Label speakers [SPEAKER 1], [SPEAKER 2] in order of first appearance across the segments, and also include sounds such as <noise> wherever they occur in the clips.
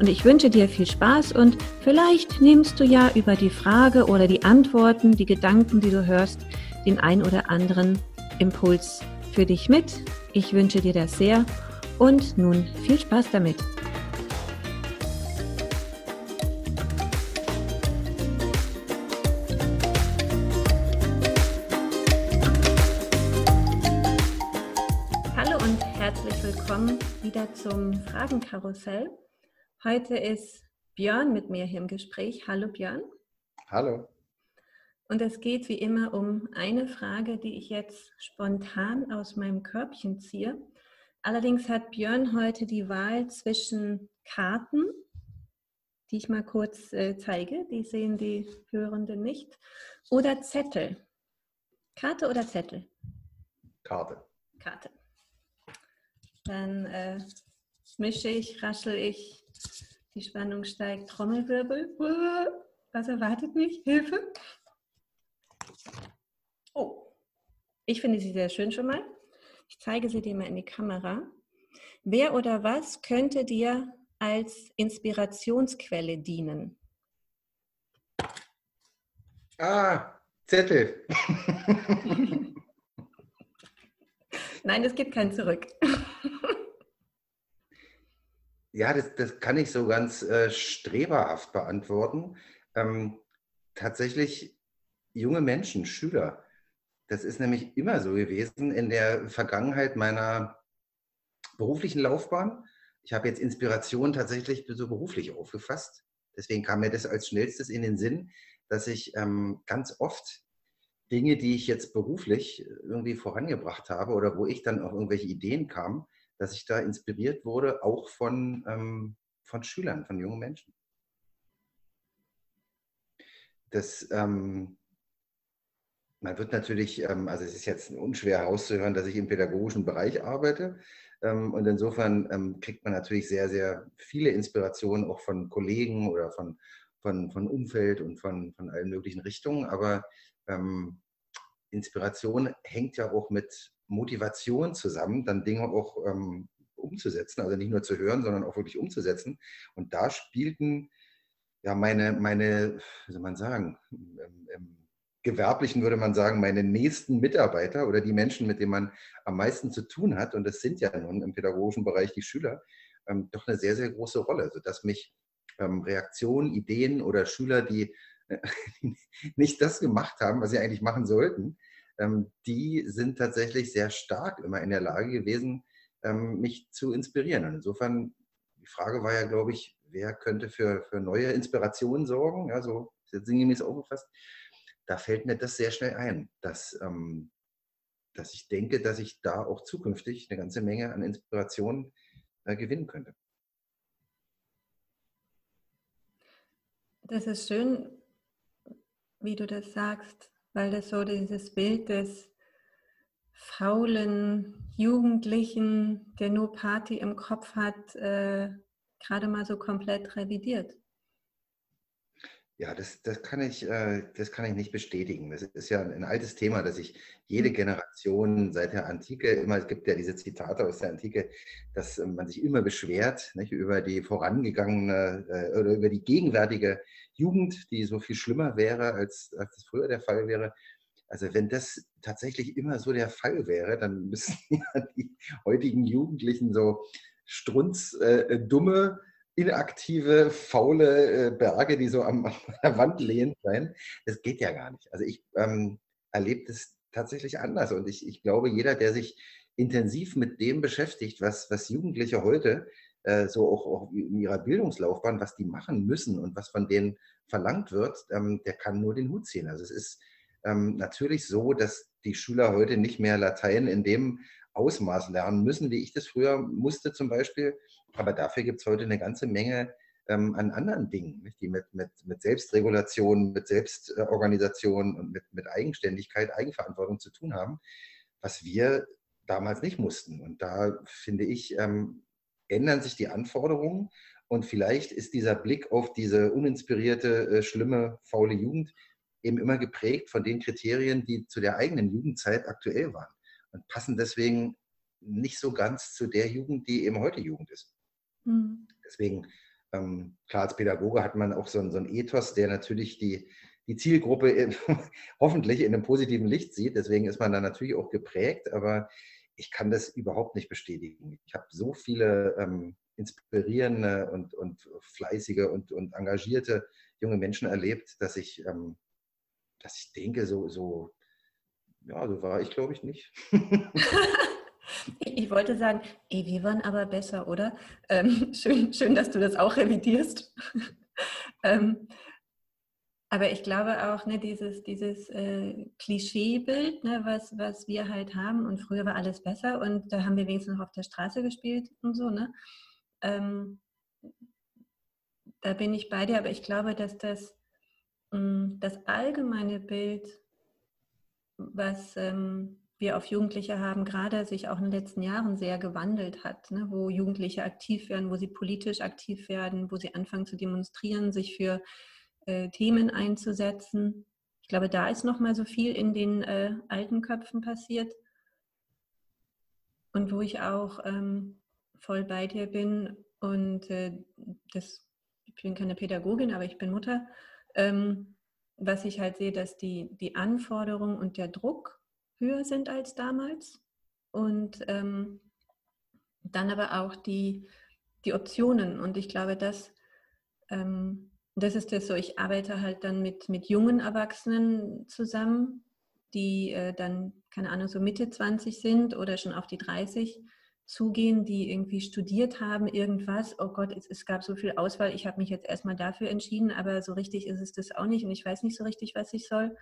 [SPEAKER 1] und ich wünsche dir viel Spaß und vielleicht nimmst du ja über die Frage oder die Antworten, die Gedanken, die du hörst, den ein oder anderen Impuls für dich mit. Ich wünsche dir das sehr und nun viel Spaß damit. Hallo und herzlich willkommen wieder zum Fragenkarussell. Heute ist Björn mit mir hier im Gespräch. Hallo Björn.
[SPEAKER 2] Hallo.
[SPEAKER 1] Und es geht wie immer um eine Frage, die ich jetzt spontan aus meinem Körbchen ziehe. Allerdings hat Björn heute die Wahl zwischen Karten, die ich mal kurz äh, zeige, die sehen die Hörenden nicht, oder Zettel. Karte oder Zettel?
[SPEAKER 2] Karte.
[SPEAKER 1] Karte. Dann äh, mische ich, raschel ich die Spannung steigt. Trommelwirbel. Was erwartet mich? Hilfe. Oh, ich finde sie sehr schön schon mal. Ich zeige sie dir mal in die Kamera. Wer oder was könnte dir als Inspirationsquelle dienen?
[SPEAKER 2] Ah, Zettel. <laughs>
[SPEAKER 1] Nein, es gibt kein Zurück. <laughs>
[SPEAKER 2] Ja, das, das kann ich so ganz äh, streberhaft beantworten. Ähm, tatsächlich junge Menschen, Schüler. Das ist nämlich immer so gewesen in der Vergangenheit meiner beruflichen Laufbahn. Ich habe jetzt Inspiration tatsächlich so beruflich aufgefasst. Deswegen kam mir das als schnellstes in den Sinn, dass ich ähm, ganz oft Dinge, die ich jetzt beruflich irgendwie vorangebracht habe oder wo ich dann auf irgendwelche Ideen kam, dass ich da inspiriert wurde, auch von, ähm, von Schülern, von jungen Menschen. Das, ähm, man wird natürlich, ähm, also es ist jetzt unschwer herauszuhören, dass ich im pädagogischen Bereich arbeite. Ähm, und insofern ähm, kriegt man natürlich sehr, sehr viele Inspirationen auch von Kollegen oder von, von, von Umfeld und von, von allen möglichen Richtungen. Aber ähm, Inspiration hängt ja auch mit Motivation zusammen, dann Dinge auch ähm, umzusetzen, also nicht nur zu hören, sondern auch wirklich umzusetzen. Und da spielten ja meine, meine wie soll man sagen, im, im Gewerblichen würde man sagen, meine nächsten Mitarbeiter oder die Menschen, mit denen man am meisten zu tun hat, und das sind ja nun im pädagogischen Bereich die Schüler, ähm, doch eine sehr, sehr große Rolle, sodass mich ähm, Reaktionen, Ideen oder Schüler, die äh, <laughs> nicht das gemacht haben, was sie eigentlich machen sollten, die sind tatsächlich sehr stark immer in der Lage gewesen, ähm, mich zu inspirieren. Und insofern, die Frage war ja, glaube ich, wer könnte für, für neue Inspirationen sorgen? Ja, so ist jetzt sinngemäß aufgefasst. Da fällt mir das sehr schnell ein, dass, ähm, dass ich denke, dass ich da auch zukünftig eine ganze Menge an Inspirationen äh, gewinnen könnte.
[SPEAKER 1] Das ist schön, wie du das sagst weil das so dieses Bild des faulen Jugendlichen, der nur Party im Kopf hat, äh, gerade mal so komplett revidiert.
[SPEAKER 2] Ja, das, das, kann ich, äh, das kann ich nicht bestätigen. Das ist ja ein altes Thema, dass sich jede hm. Generation seit der Antike immer, es gibt ja diese Zitate aus der Antike, dass man sich immer beschwert nicht, über die vorangegangene äh, oder über die gegenwärtige Jugend, die so viel schlimmer wäre, als, als das früher der Fall wäre. Also wenn das tatsächlich immer so der Fall wäre, dann müssten <laughs> ja die heutigen Jugendlichen so strunzdumme, äh, inaktive, faule äh, Berge, die so am, <laughs> an der Wand lehnen sein. Das geht ja gar nicht. Also ich ähm, erlebe das tatsächlich anders. Und ich, ich glaube, jeder, der sich intensiv mit dem beschäftigt, was, was Jugendliche heute äh, so auch, auch, in ihrer Bildungslaufbahn, was die machen müssen und was von denen verlangt wird, ähm, der kann nur den Hut ziehen. Also es ist ähm, natürlich so, dass die Schüler heute nicht mehr Latein in dem Ausmaß lernen müssen, wie ich das früher musste zum Beispiel. Aber dafür gibt es heute eine ganze Menge ähm, an anderen Dingen, die mit, mit, mit Selbstregulation, mit Selbstorganisation und mit, mit Eigenständigkeit, Eigenverantwortung zu tun haben, was wir damals nicht mussten. Und da finde ich, ähm, ändern sich die Anforderungen und vielleicht ist dieser Blick auf diese uninspirierte, äh, schlimme, faule Jugend eben immer geprägt von den Kriterien, die zu der eigenen Jugendzeit aktuell waren und passen deswegen nicht so ganz zu der Jugend, die eben heute Jugend ist. Mhm. Deswegen, ähm, klar, als Pädagoge hat man auch so, so einen Ethos, der natürlich die, die Zielgruppe in, <laughs> hoffentlich in einem positiven Licht sieht. Deswegen ist man da natürlich auch geprägt, aber ich kann das überhaupt nicht bestätigen. Ich habe so viele ähm, inspirierende und, und fleißige und, und engagierte junge Menschen erlebt, dass ich, ähm, dass ich denke, so, so, ja, so war ich, glaube ich, nicht. <laughs>
[SPEAKER 1] ich wollte sagen, ey, wir waren aber besser, oder? Ähm, schön, schön, dass du das auch revidierst. <laughs> aber ich glaube auch, ne, dieses, dieses äh, Klischeebild, ne, was, was wir halt haben, und früher war alles besser und da haben wir wenigstens noch auf der Straße gespielt und so, ne? Ähm, da bin ich bei dir, aber ich glaube, dass das, mh, mm, das allgemeine Bild, was ähm, wir auf Jugendliche haben, gerade sich auch in den letzten Jahren sehr gewandelt hat, ne? wo Jugendliche aktiv werden, wo sie politisch aktiv werden, wo sie anfangen zu demonstrieren, sich für äh, Themen einzusetzen. Ich glaube, da ist noch mal so viel in den äh, alten Köpfen passiert. Und wo ich auch ähm, voll bei dir bin und äh, das, ich bin keine Pädagogin, aber ich bin Mutter, ähm, was ich halt sehe, dass die, die Anforderungen und der Druck höher sind als damals und ähm, dann aber auch die, die Optionen. Und ich glaube, dass ähm, das ist das so, ich arbeite halt dann mit, mit jungen Erwachsenen zusammen, die äh, dann, keine Ahnung, so Mitte 20 sind oder schon auf die 30 zugehen, die irgendwie studiert haben, irgendwas. Oh Gott, es, es gab so viel Auswahl, ich habe mich jetzt erstmal dafür entschieden, aber so richtig ist es das auch nicht und ich weiß nicht so richtig, was ich soll.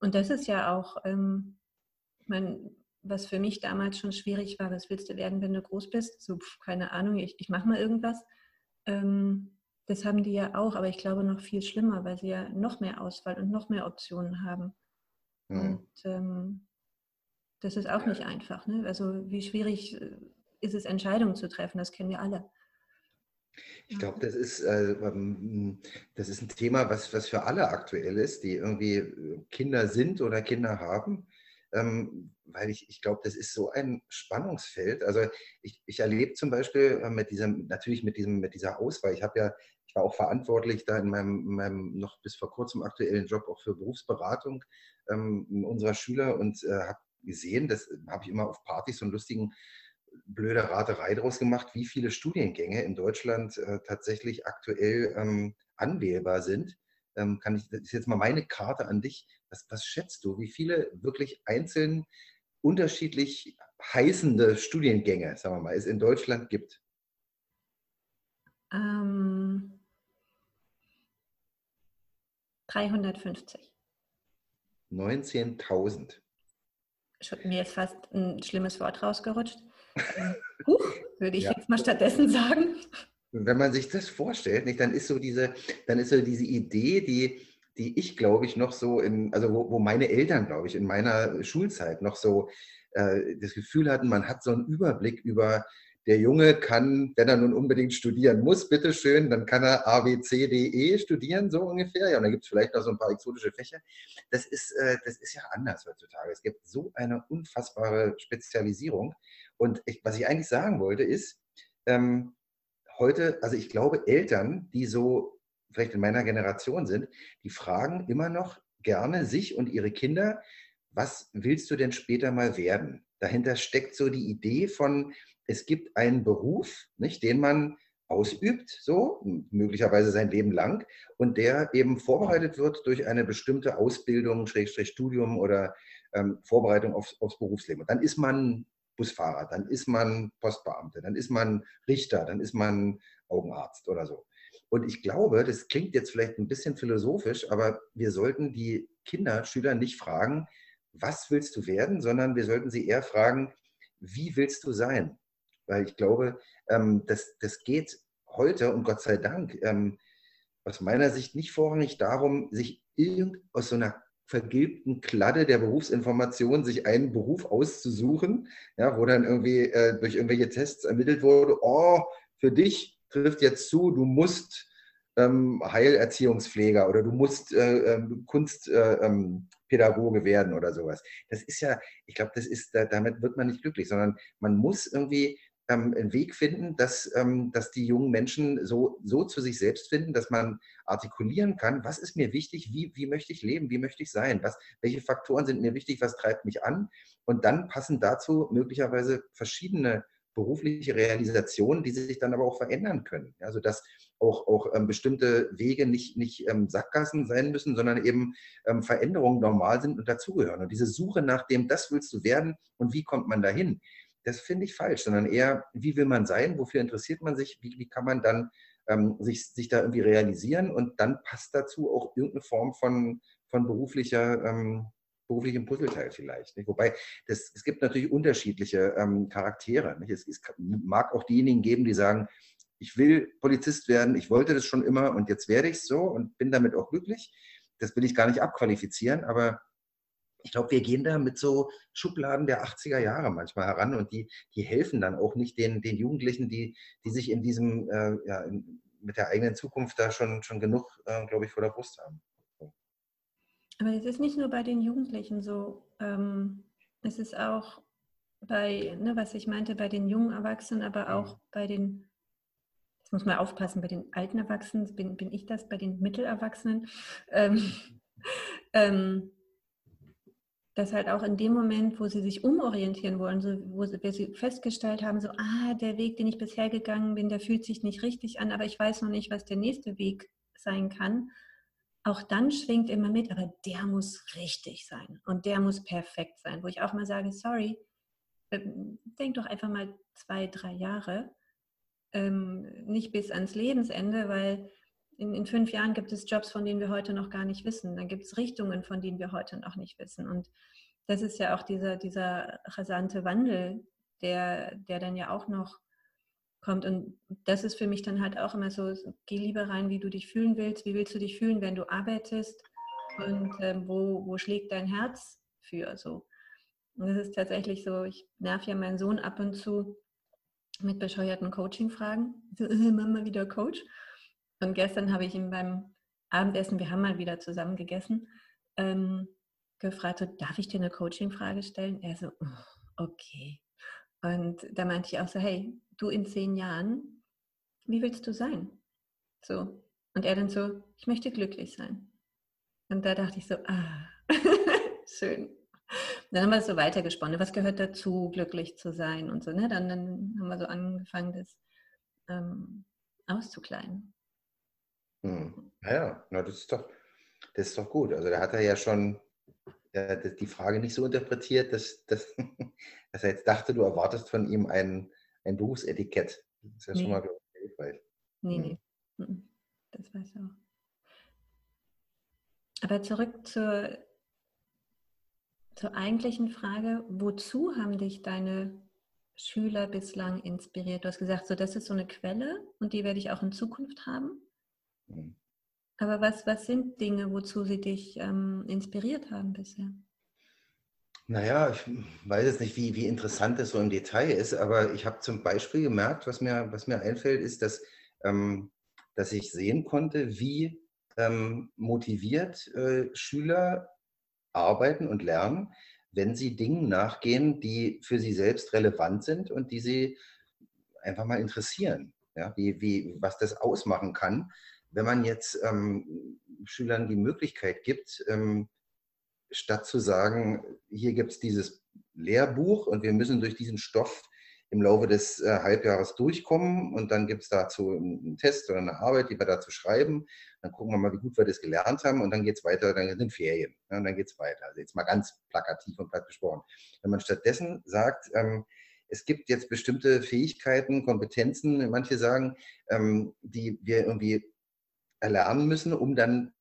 [SPEAKER 1] Und das ist ja auch, ähm, mein, was für mich damals schon schwierig war, was willst du werden, wenn du groß bist? So, keine Ahnung, ich, ich mache mal irgendwas. Ähm, das haben die ja auch, aber ich glaube noch viel schlimmer, weil sie ja noch mehr Auswahl und noch mehr Optionen haben. Mhm. Und ähm, das ist auch nicht einfach. Ne? Also wie schwierig äh, ist es, Entscheidungen zu treffen? Das kennen wir alle.
[SPEAKER 2] Ich glaube, das ist, äh, ähm, das ist ein Thema, was, was für alle aktuell ist, die irgendwie äh, Kinder sind oder Kinder haben. Ähm, weil ich, ich glaube, das ist so ein Spannungsfeld. Also ich, ich erlebe zum Beispiel äh, mit diesem, natürlich mit, diesem, mit dieser Auswahl, ich habe ja ich war auch verantwortlich da in meinem, in meinem, noch bis vor kurzem aktuellen Job auch für Berufsberatung ähm, unserer Schüler und äh, habe gesehen, das habe ich immer auf Partys so einen lustigen blöde Raterei draus gemacht, wie viele Studiengänge in Deutschland äh, tatsächlich aktuell ähm, anwählbar sind. Ähm, kann ich, das ist jetzt mal meine Karte an dich. Was, was schätzt du, wie viele wirklich einzeln unterschiedlich heißende Studiengänge, sagen wir mal, es in Deutschland gibt? Ähm,
[SPEAKER 1] 350.
[SPEAKER 2] 19.000.
[SPEAKER 1] Mir ist fast ein schlimmes Wort rausgerutscht. Ähm, <laughs> huch, würde ich ja. jetzt mal stattdessen sagen.
[SPEAKER 2] Wenn man sich das vorstellt, nicht, dann ist so diese, dann ist so diese Idee, die, die ich glaube ich noch so in, also wo, wo meine Eltern, glaube ich, in meiner Schulzeit noch so äh, das Gefühl hatten, man hat so einen Überblick über der Junge kann, wenn er nun unbedingt studieren muss, bitteschön, dann kann er A, B, C, D, E studieren, so ungefähr. Ja, und dann gibt es vielleicht noch so ein paar exotische Fächer. Das ist, äh, das ist ja anders heutzutage. Es gibt so eine unfassbare Spezialisierung. Und ich, was ich eigentlich sagen wollte, ist, ähm, heute, also ich glaube, Eltern, die so vielleicht in meiner Generation sind, die fragen immer noch gerne sich und ihre Kinder, was willst du denn später mal werden? Dahinter steckt so die Idee von, es gibt einen Beruf, nicht, den man ausübt, so möglicherweise sein Leben lang, und der eben vorbereitet wird durch eine bestimmte Ausbildung, Schrägstrich Studium oder ähm, Vorbereitung aufs, aufs Berufsleben. Und dann ist man Busfahrer, dann ist man Postbeamte, dann ist man Richter, dann ist man Augenarzt oder so. Und ich glaube, das klingt jetzt vielleicht ein bisschen philosophisch, aber wir sollten die Kinder, Schüler nicht fragen, was willst du werden, sondern wir sollten sie eher fragen, wie willst du sein? Weil ich glaube, ähm, das, das geht heute und Gott sei Dank ähm, aus meiner Sicht nicht vorrangig darum, sich irgend aus so einer vergilbten Kladde der Berufsinformation sich einen Beruf auszusuchen, ja, wo dann irgendwie äh, durch irgendwelche Tests ermittelt wurde, oh, für dich trifft jetzt zu, du musst ähm, Heilerziehungspfleger oder du musst äh, ähm, Kunstpädagoge äh, ähm, werden oder sowas. Das ist ja, ich glaube, das ist, damit wird man nicht glücklich, sondern man muss irgendwie ähm, einen Weg finden, dass, ähm, dass die jungen Menschen so, so zu sich selbst finden, dass man artikulieren kann, was ist mir wichtig, wie, wie möchte ich leben, wie möchte ich sein, was, welche Faktoren sind mir wichtig, was treibt mich an und dann passen dazu möglicherweise verschiedene berufliche Realisationen, die sich dann aber auch verändern können. Also dass auch, auch ähm, bestimmte Wege nicht, nicht ähm, Sackgassen sein müssen, sondern eben ähm, Veränderungen normal sind und dazugehören. Und diese Suche nach dem, das willst du werden und wie kommt man dahin, das finde ich falsch, sondern eher, wie will man sein, wofür interessiert man sich, wie, wie kann man dann ähm, sich, sich da irgendwie realisieren und dann passt dazu auch irgendeine Form von, von beruflicher, ähm, beruflichem Puzzleteil vielleicht. Nicht? Wobei das, es gibt natürlich unterschiedliche ähm, Charaktere. Es, es mag auch diejenigen geben, die sagen, ich will Polizist werden, ich wollte das schon immer und jetzt werde ich es so und bin damit auch glücklich. Das will ich gar nicht abqualifizieren, aber ich glaube, wir gehen da mit so Schubladen der 80er Jahre manchmal heran und die, die helfen dann auch nicht den, den Jugendlichen, die, die sich in diesem, äh, ja, in, mit der eigenen Zukunft da schon, schon genug, äh, glaube ich, vor der Brust haben.
[SPEAKER 1] Aber es ist nicht nur bei den Jugendlichen so. Ähm, es ist auch bei, ne, was ich meinte, bei den jungen Erwachsenen, aber auch mhm. bei den, jetzt muss man aufpassen, bei den alten Erwachsenen, bin, bin ich das, bei den Mittelerwachsenen. Ähm, <laughs> ähm, dass halt auch in dem Moment, wo sie sich umorientieren wollen, so, wo sie, sie festgestellt haben, so, ah, der Weg, den ich bisher gegangen bin, der fühlt sich nicht richtig an, aber ich weiß noch nicht, was der nächste Weg sein kann. Auch dann schwingt immer mit, aber der muss richtig sein und der muss perfekt sein, wo ich auch mal sage, sorry, ähm, denk doch einfach mal zwei, drei Jahre, ähm, nicht bis ans Lebensende, weil in, in fünf Jahren gibt es Jobs, von denen wir heute noch gar nicht wissen. Dann gibt es Richtungen, von denen wir heute noch nicht wissen. Und das ist ja auch dieser, dieser rasante Wandel, der, der dann ja auch noch kommt. Und das ist für mich dann halt auch immer so, geh lieber rein, wie du dich fühlen willst. Wie willst du dich fühlen, wenn du arbeitest? Und ähm, wo, wo schlägt dein Herz für? So. Und das ist tatsächlich so, ich nerv ja meinen Sohn ab und zu mit bescheuerten Coaching-Fragen. <laughs> Mama wieder Coach. Und gestern habe ich ihm beim Abendessen, wir haben mal wieder zusammen gegessen, ähm, gefragt, so, darf ich dir eine Coaching-Frage stellen? Er so, oh, okay. Und da meinte ich auch so, hey, du in zehn Jahren, wie willst du sein? So. Und er dann so, ich möchte glücklich sein. Und da dachte ich so, ah, <laughs> schön. Dann haben wir so weitergesponnen, was gehört dazu, glücklich zu sein und so. Ne? Dann, dann haben wir so angefangen, das ähm, auszukleiden.
[SPEAKER 2] Hm. Ja, na, das, ist doch, das ist doch gut. Also da hat er ja schon ja, die Frage nicht so interpretiert, dass, dass, <laughs> dass er jetzt dachte, du erwartest von ihm ein, ein Berufsetikett. Das ist ja nee. schon mal hilfreich.
[SPEAKER 1] Nee, hm. nee. Das weiß er auch. Aber zurück zur, zur eigentlichen Frage, wozu haben dich deine Schüler bislang inspiriert? Du hast gesagt, so das ist so eine Quelle und die werde ich auch in Zukunft haben. Mhm. Aber was, was sind Dinge, wozu sie dich ähm, inspiriert haben bisher?
[SPEAKER 2] Naja, ich weiß jetzt nicht, wie, wie interessant das so im Detail ist, aber ich habe zum Beispiel gemerkt, was mir, was mir einfällt, ist, dass, ähm, dass ich sehen konnte, wie ähm, motiviert äh, Schüler arbeiten und lernen, wenn sie Dingen nachgehen, die für sie selbst relevant sind und die sie einfach mal interessieren. Ja, wie, wie, was das ausmachen kann, wenn man jetzt ähm, Schülern die Möglichkeit gibt, ähm, statt zu sagen, hier gibt es dieses Lehrbuch und wir müssen durch diesen Stoff im Laufe des äh, Halbjahres durchkommen und dann gibt es dazu einen Test oder eine Arbeit, die wir dazu schreiben. Dann gucken wir mal, wie gut wir das gelernt haben und dann geht es weiter, dann sind Ferien ja, und dann geht es weiter. Also jetzt mal ganz plakativ und platt gesprochen. Wenn man stattdessen sagt, ähm, es gibt jetzt bestimmte Fähigkeiten, Kompetenzen, manche sagen, ähm, die wir irgendwie erlernen müssen, um dann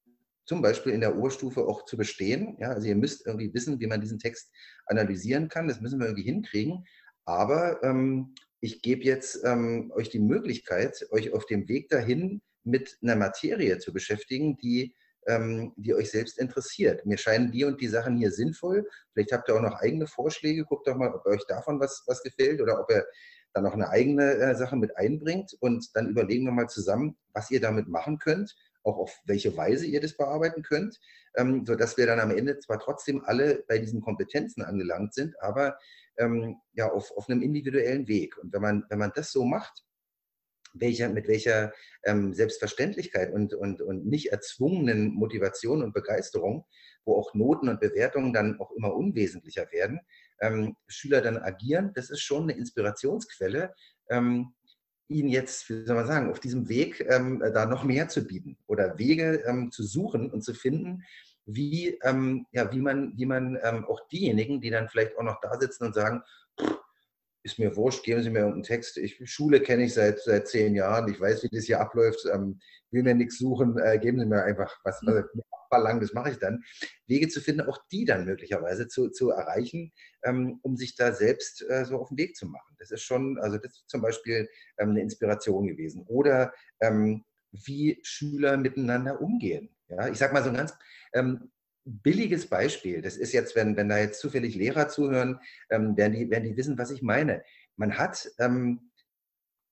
[SPEAKER 2] zum Beispiel in der Oberstufe auch zu bestehen. Ja, also ihr müsst irgendwie wissen, wie man diesen Text analysieren kann. Das müssen wir irgendwie hinkriegen. Aber ähm, ich gebe jetzt ähm, euch die Möglichkeit, euch auf dem Weg dahin mit einer Materie zu beschäftigen, die, ähm, die euch selbst interessiert. Mir scheinen die und die Sachen hier sinnvoll. Vielleicht habt ihr auch noch eigene Vorschläge. Guckt doch mal, ob euch davon was, was gefällt oder ob ihr dann noch eine eigene äh, Sache mit einbringt. Und dann überlegen wir mal zusammen, was ihr damit machen könnt, auch auf welche Weise ihr das bearbeiten könnt, ähm, sodass wir dann am Ende zwar trotzdem alle bei diesen Kompetenzen angelangt sind, aber ähm, ja, auf, auf einem individuellen Weg. Und wenn man, wenn man das so macht, welcher, mit welcher ähm, Selbstverständlichkeit und, und, und nicht erzwungenen Motivation und Begeisterung, wo auch Noten und Bewertungen dann auch immer unwesentlicher werden, ähm, Schüler dann agieren, das ist schon eine Inspirationsquelle, ähm, ihnen jetzt, wie soll man sagen, auf diesem Weg ähm, da noch mehr zu bieten oder Wege ähm, zu suchen und zu finden, wie, ähm, ja, wie man, wie man ähm, auch diejenigen, die dann vielleicht auch noch da sitzen und sagen, ist mir wurscht, geben Sie mir irgendeinen Text. Ich, Schule kenne ich seit, seit zehn Jahren, ich weiß, wie das hier abläuft, ähm, will mir nichts suchen, äh, geben Sie mir einfach was, was verlangen, das mache ich dann. Wege zu finden, auch die dann möglicherweise zu, zu erreichen, ähm, um sich da selbst äh, so auf den Weg zu machen. Das ist schon, also das ist zum Beispiel ähm, eine Inspiration gewesen. Oder ähm, wie Schüler miteinander umgehen. Ja, ich sage mal so ein ganz ähm, billiges Beispiel. Das ist jetzt, wenn, wenn da jetzt zufällig Lehrer zuhören, ähm, werden, die, werden die wissen, was ich meine. Man hat ähm,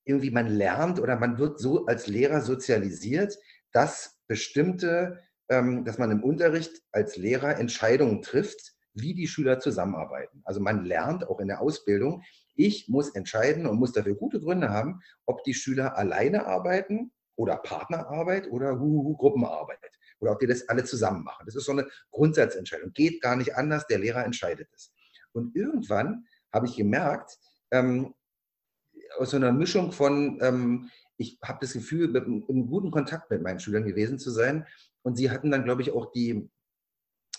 [SPEAKER 2] irgendwie, man lernt oder man wird so als Lehrer sozialisiert, dass bestimmte, ähm, dass man im Unterricht als Lehrer Entscheidungen trifft, wie die Schüler zusammenarbeiten. Also man lernt auch in der Ausbildung, ich muss entscheiden und muss dafür gute Gründe haben, ob die Schüler alleine arbeiten oder Partnerarbeit oder Huhuhu Gruppenarbeit oder ob die das alle zusammen machen. Das ist so eine Grundsatzentscheidung. Geht gar nicht anders, der Lehrer entscheidet es. Und irgendwann habe ich gemerkt, ähm, aus so einer Mischung von, ähm, ich habe das Gefühl, im guten Kontakt mit meinen Schülern gewesen zu sein. Und sie hatten dann, glaube ich, auch die,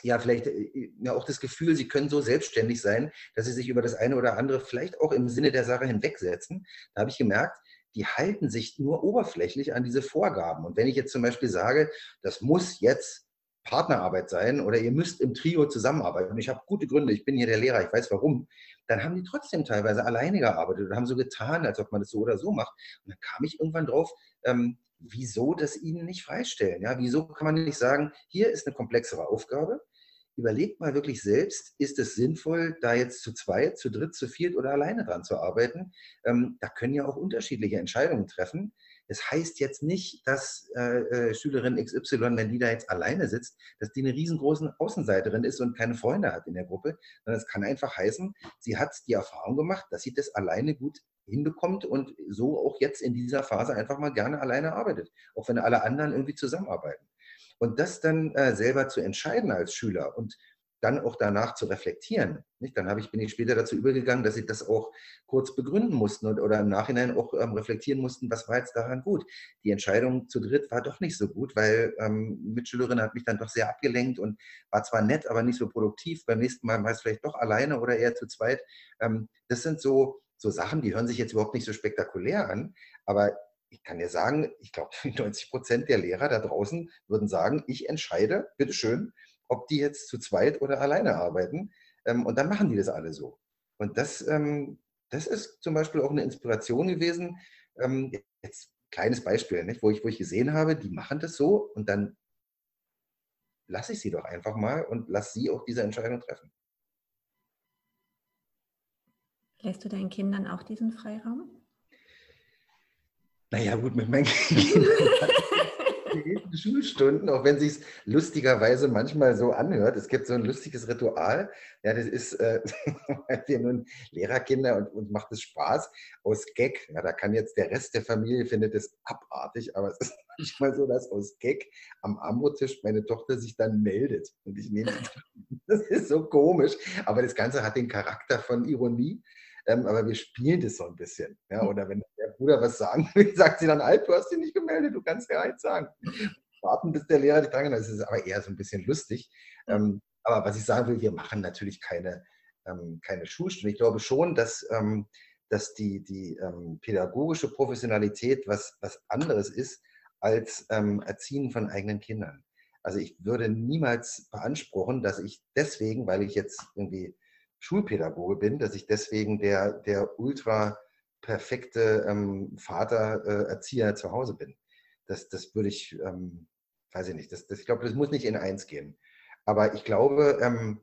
[SPEAKER 2] ja, vielleicht äh, ja, auch das Gefühl, sie können so selbstständig sein, dass sie sich über das eine oder andere vielleicht auch im Sinne der Sache hinwegsetzen. Da habe ich gemerkt, die halten sich nur oberflächlich an diese Vorgaben. Und wenn ich jetzt zum Beispiel sage, das muss jetzt Partnerarbeit sein oder ihr müsst im Trio zusammenarbeiten und ich habe gute Gründe, ich bin hier der Lehrer, ich weiß warum, dann haben die trotzdem teilweise alleine gearbeitet und haben so getan, als ob man das so oder so macht. Und dann kam ich irgendwann drauf, ähm, wieso das ihnen nicht freistellen? Ja, wieso kann man nicht sagen, hier ist eine komplexere Aufgabe, überlegt mal wirklich selbst, ist es sinnvoll, da jetzt zu zweit, zu dritt, zu viert oder alleine dran zu arbeiten? Ähm, da können ja auch unterschiedliche Entscheidungen treffen. Das heißt jetzt nicht, dass äh, äh Schülerin XY, wenn die da jetzt alleine sitzt, dass die eine riesengroße Außenseiterin ist und keine Freunde hat in der Gruppe, sondern es kann einfach heißen, sie hat die Erfahrung gemacht, dass sie das alleine gut hinbekommt und so auch jetzt in dieser Phase einfach mal gerne alleine arbeitet, auch wenn alle anderen irgendwie zusammenarbeiten. Und das dann äh, selber zu entscheiden als Schüler und dann auch danach zu reflektieren. Nicht? Dann ich, bin ich später dazu übergegangen, dass sie das auch kurz begründen mussten und, oder im Nachhinein auch ähm, reflektieren mussten, was war jetzt daran gut. Die Entscheidung zu dritt war doch nicht so gut, weil ähm, Mitschülerin hat mich dann doch sehr abgelenkt und war zwar nett, aber nicht so produktiv. Beim nächsten Mal war es vielleicht doch alleine oder eher zu zweit. Ähm, das sind so, so Sachen, die hören sich jetzt überhaupt nicht so spektakulär an, aber ich kann dir sagen, ich glaube, <laughs> 90 Prozent der Lehrer da draußen würden sagen, ich entscheide, bitteschön, ob die jetzt zu zweit oder alleine arbeiten. Ähm, und dann machen die das alle so. Und das, ähm, das ist zum Beispiel auch eine Inspiration gewesen. Ähm, jetzt kleines Beispiel, nicht? Wo, ich, wo ich gesehen habe, die machen das so und dann lasse ich sie doch einfach mal und lasse sie auch diese Entscheidung treffen.
[SPEAKER 1] Lässt du deinen Kindern auch diesen Freiraum?
[SPEAKER 2] Naja, gut, mit meinen <laughs> Schulstunden, auch wenn sich lustigerweise manchmal so anhört. Es gibt so ein lustiges Ritual. Ja, das ist, äh, <laughs> wir nun Lehrerkinder und uns macht es Spaß aus Gag. Ja, da kann jetzt der Rest der Familie findet es abartig, aber es ist <laughs> manchmal so, dass aus Gag am Ambotisch meine Tochter sich dann meldet. Und ich nehme, das ist so komisch, aber das Ganze hat den Charakter von Ironie. Ähm, aber wir spielen das so ein bisschen. Ja? Oder wenn der Bruder was sagen <laughs> will, sagt sie dann, Alp, du hast dich nicht gemeldet, du kannst ja eins sagen. Warten, bis der Lehrer dich dran Das ist aber eher so ein bisschen lustig. Ähm, aber was ich sagen will, wir machen natürlich keine, ähm, keine Schulstunde. Ich glaube schon, dass, ähm, dass die, die ähm, pädagogische Professionalität was, was anderes ist als ähm, Erziehen von eigenen Kindern. Also ich würde niemals beanspruchen, dass ich deswegen, weil ich jetzt irgendwie Schulpädagoge bin, dass ich deswegen der, der ultra perfekte ähm, Vater, äh, Erzieher zu Hause bin. Das, das würde ich, ähm, weiß ich nicht, das, das, ich glaube, das muss nicht in eins gehen. Aber ich glaube, ähm,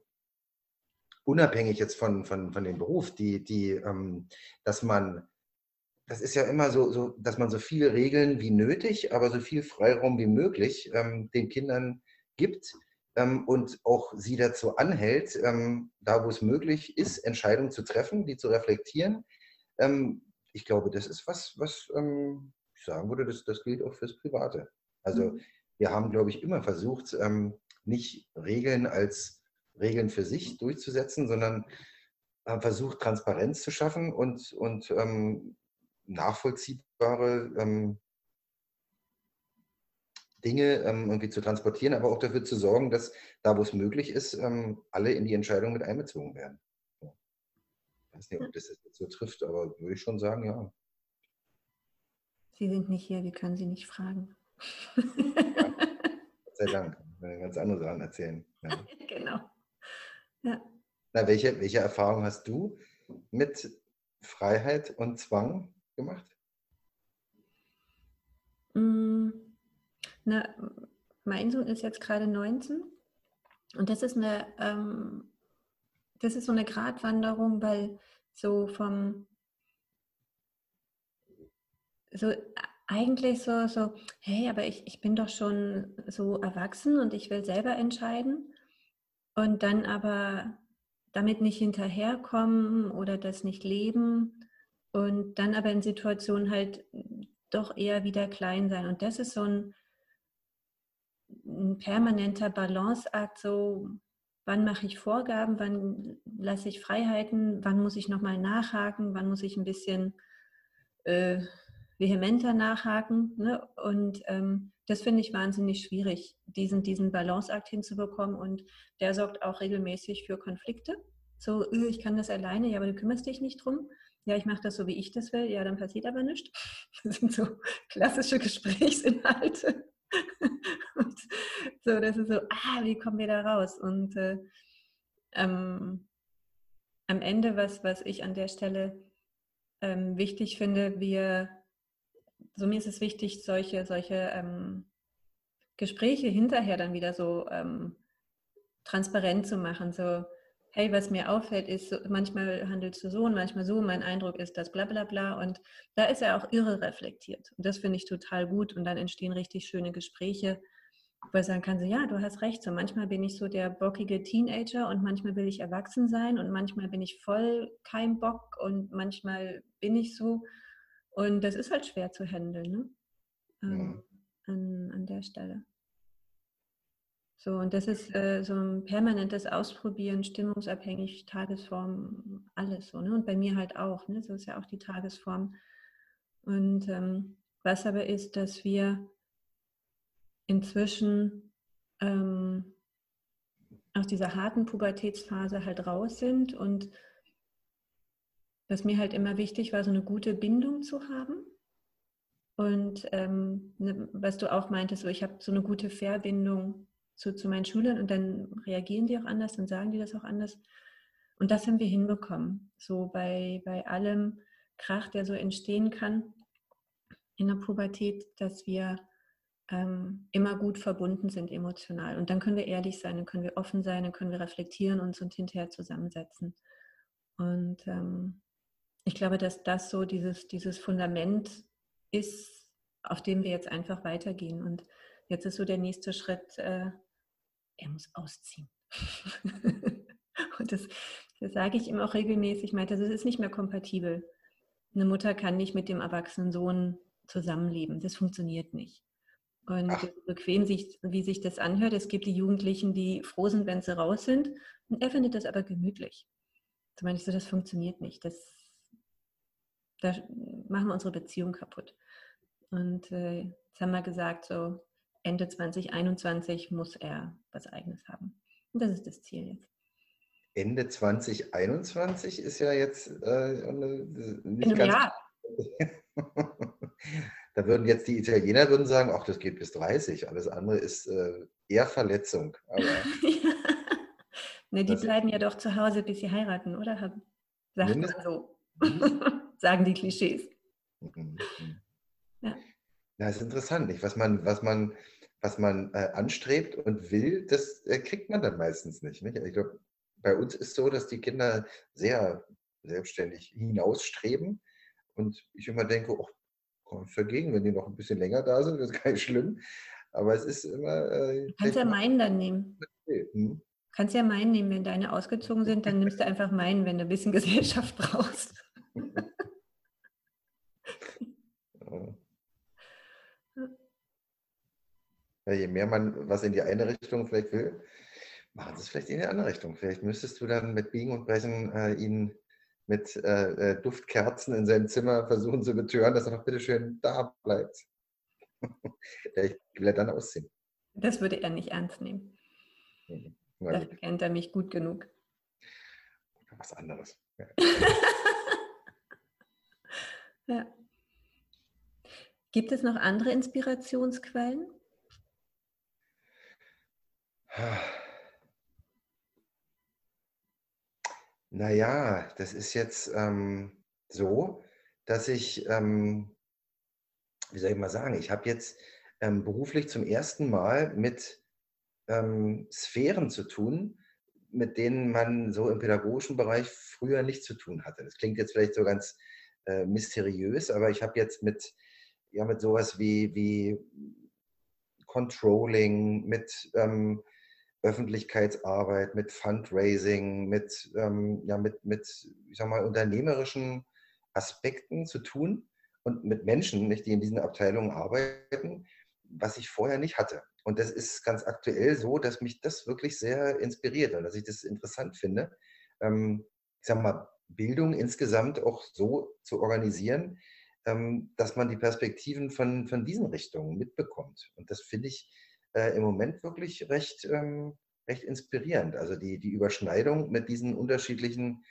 [SPEAKER 2] unabhängig jetzt von, von, von dem Beruf, die, die, ähm, dass man, das ist ja immer so, so, dass man so viele Regeln wie nötig, aber so viel Freiraum wie möglich ähm, den Kindern gibt und auch sie dazu anhält, ähm, da wo es möglich ist, Entscheidungen zu treffen, die zu reflektieren. Ähm, ich glaube, das ist was, was ähm, ich sagen würde, das, das gilt auch fürs Private. Also mhm. wir haben, glaube ich, immer versucht, ähm, nicht Regeln als Regeln für sich durchzusetzen, sondern haben versucht, Transparenz zu schaffen und, und ähm, nachvollziehbare ähm, Dinge ähm, irgendwie zu transportieren, aber auch dafür zu sorgen, dass da, wo es möglich ist, ähm, alle in die Entscheidung mit einbezogen werden. Ja. Ich weiß nicht, ob das jetzt so trifft, aber würde ich schon sagen, ja.
[SPEAKER 1] Sie sind nicht hier, wir können Sie nicht fragen.
[SPEAKER 2] Ja, Gott sei Dank, wenn ganz andere Sachen erzählen. Ja. <laughs>
[SPEAKER 1] genau. Ja.
[SPEAKER 2] Na, welche, welche Erfahrung hast du mit Freiheit und Zwang gemacht?
[SPEAKER 1] Mm, na, mein Sohn ist jetzt gerade 19 und das ist eine, ähm, das ist so eine Gratwanderung, weil so vom, so eigentlich so, so, hey, aber ich, ich bin doch schon so erwachsen und ich will selber entscheiden. Und dann aber damit nicht hinterherkommen oder das nicht leben und dann aber in Situationen halt doch eher wieder klein sein. Und das ist so ein, ein permanenter Balanceakt, so wann mache ich Vorgaben, wann lasse ich Freiheiten, wann muss ich nochmal nachhaken, wann muss ich ein bisschen äh, vehementer nachhaken. Ne? Und ähm, das finde ich wahnsinnig schwierig, diesen, diesen Balanceakt hinzubekommen. Und der sorgt auch regelmäßig für Konflikte. So, äh, ich kann das alleine, ja, aber du kümmerst dich nicht drum. Ja, ich mache das so, wie ich das will. Ja, dann passiert aber nichts. <laughs> Das sind so klassische Gesprächsinhalte. So, das ist so, ah, wie kommen wir da raus? Und äh, ähm, am Ende, was, was ich an der Stelle ähm, wichtig finde, wir so mir ist es wichtig, solche, solche ähm, Gespräche hinterher dann wieder so ähm, transparent zu machen. So, hey, was mir auffällt, ist, manchmal handelst du so und manchmal so, mein Eindruck ist das bla bla bla. Und da ist er auch irre reflektiert. Und das finde ich total gut. Und dann entstehen richtig schöne Gespräche, wo er sagen kann, so, ja, du hast recht. So manchmal bin ich so der bockige Teenager und manchmal will ich erwachsen sein und manchmal bin ich voll kein Bock und manchmal bin ich so. Und das ist halt schwer zu handeln, ne? Ähm, ja. an, an der Stelle. So, und das ist äh, so ein permanentes Ausprobieren, stimmungsabhängig, Tagesform, alles so. Ne? Und bei mir halt auch, ne? so ist ja auch die Tagesform. Und ähm, was aber ist, dass wir inzwischen ähm, aus dieser harten Pubertätsphase halt raus sind und was mir halt immer wichtig war, so eine gute Bindung zu haben. Und ähm, ne, was du auch meintest, so ich habe so eine gute Verbindung zu, zu meinen Schülern und dann reagieren die auch anders, dann sagen die das auch anders. Und das haben wir hinbekommen. So bei, bei allem Krach, der so entstehen kann in der Pubertät, dass wir ähm, immer gut verbunden sind emotional. Und dann können wir ehrlich sein, dann können wir offen sein, dann können wir reflektieren uns und hinterher zusammensetzen. Und ähm, ich glaube, dass das so dieses, dieses Fundament ist, auf dem wir jetzt einfach weitergehen. Und jetzt ist so der nächste Schritt, äh, er muss ausziehen. <laughs> und das, das sage ich ihm auch regelmäßig. Ich meine, das ist nicht mehr kompatibel. Eine Mutter kann nicht mit dem erwachsenen Sohn zusammenleben. Das funktioniert nicht. Und Ach. bequem, sich, wie sich das anhört, es gibt die Jugendlichen, die froh sind, wenn sie raus sind. Und er findet das aber gemütlich. Zum Beispiel, das funktioniert nicht. Das da machen wir unsere Beziehung kaputt. Und äh, jetzt haben wir gesagt, so Ende 2021 muss er was Eigenes haben. Und das ist das Ziel jetzt.
[SPEAKER 2] Ende 2021 ist ja jetzt äh,
[SPEAKER 1] nicht In ganz. Jahr. <laughs>
[SPEAKER 2] da würden jetzt die Italiener würden sagen, ach, das geht bis 30. Alles andere ist äh, eher Verletzung. Aber <laughs>
[SPEAKER 1] ne, die bleiben ja doch zu Hause, bis sie heiraten, oder? Sagt man so. <laughs> sagen die Klischees.
[SPEAKER 2] Mhm, mhm. Ja. Das ist interessant, nicht? Was man, was man, was man äh, anstrebt und will, das äh, kriegt man dann meistens nicht. nicht? Ich glaube, bei uns ist so, dass die Kinder sehr selbstständig hinausstreben. Und ich immer denke, oh, komm vergegen, wenn die noch ein bisschen länger da sind, das ist gar nicht schlimm. Aber es ist immer.
[SPEAKER 1] Äh, du kannst ja meinen dann nehmen. Hm? Kannst ja meinen nehmen, wenn deine ausgezogen sind, dann nimmst du einfach meinen, wenn du ein bisschen <laughs> Gesellschaft brauchst. <laughs>
[SPEAKER 2] Ja, je mehr man was in die eine Richtung vielleicht will, machen Sie es vielleicht in die andere Richtung. Vielleicht müsstest du dann mit Biegen und Brechen äh, ihn mit äh, äh Duftkerzen in seinem Zimmer versuchen zu betören, dass er noch bitteschön da bleibt. <laughs> Vielleicht will er dann ausziehen.
[SPEAKER 1] Das würde er nicht ernst nehmen. Mhm. Dafür kennt er mich gut genug.
[SPEAKER 2] Was anderes. Ja. <laughs>
[SPEAKER 1] ja. Gibt es noch andere Inspirationsquellen?
[SPEAKER 2] Naja, das ist jetzt ähm, so, dass ich, ähm, wie soll ich mal sagen, ich habe jetzt ähm, beruflich zum ersten Mal mit ähm, Sphären zu tun, mit denen man so im pädagogischen Bereich früher nichts zu tun hatte. Das klingt jetzt vielleicht so ganz äh, mysteriös, aber ich habe jetzt mit, ja, mit sowas wie, wie Controlling, mit ähm, Öffentlichkeitsarbeit, mit Fundraising, mit, ähm, ja, mit, mit ich sag mal, unternehmerischen Aspekten zu tun und mit Menschen, nicht, die in diesen Abteilungen arbeiten, was ich vorher nicht hatte. Und das ist ganz aktuell so, dass mich das wirklich sehr inspiriert und dass ich das interessant finde. Ähm, ich sage mal, Bildung insgesamt auch so zu organisieren, ähm, dass man die Perspektiven von, von diesen Richtungen mitbekommt. Und das finde ich äh, im Moment wirklich recht, ähm, recht inspirierend. Also die, die Überschneidung mit diesen unterschiedlichen,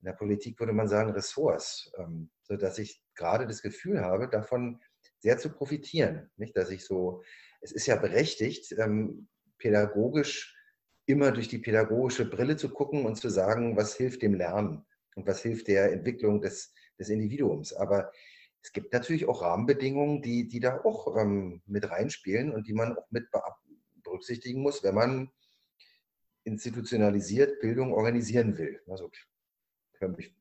[SPEAKER 2] in der Politik würde man sagen, Ressorts, ähm, sodass ich gerade das Gefühl habe, davon sehr zu profitieren. Nicht, dass ich so es ist ja berechtigt, ähm, pädagogisch immer durch die pädagogische Brille zu gucken und zu sagen, was hilft dem Lernen und was hilft der Entwicklung des, des Individuums. Aber es gibt natürlich auch Rahmenbedingungen, die, die da auch ähm, mit reinspielen und die man auch mit berücksichtigen muss, wenn man institutionalisiert Bildung organisieren will. Also ich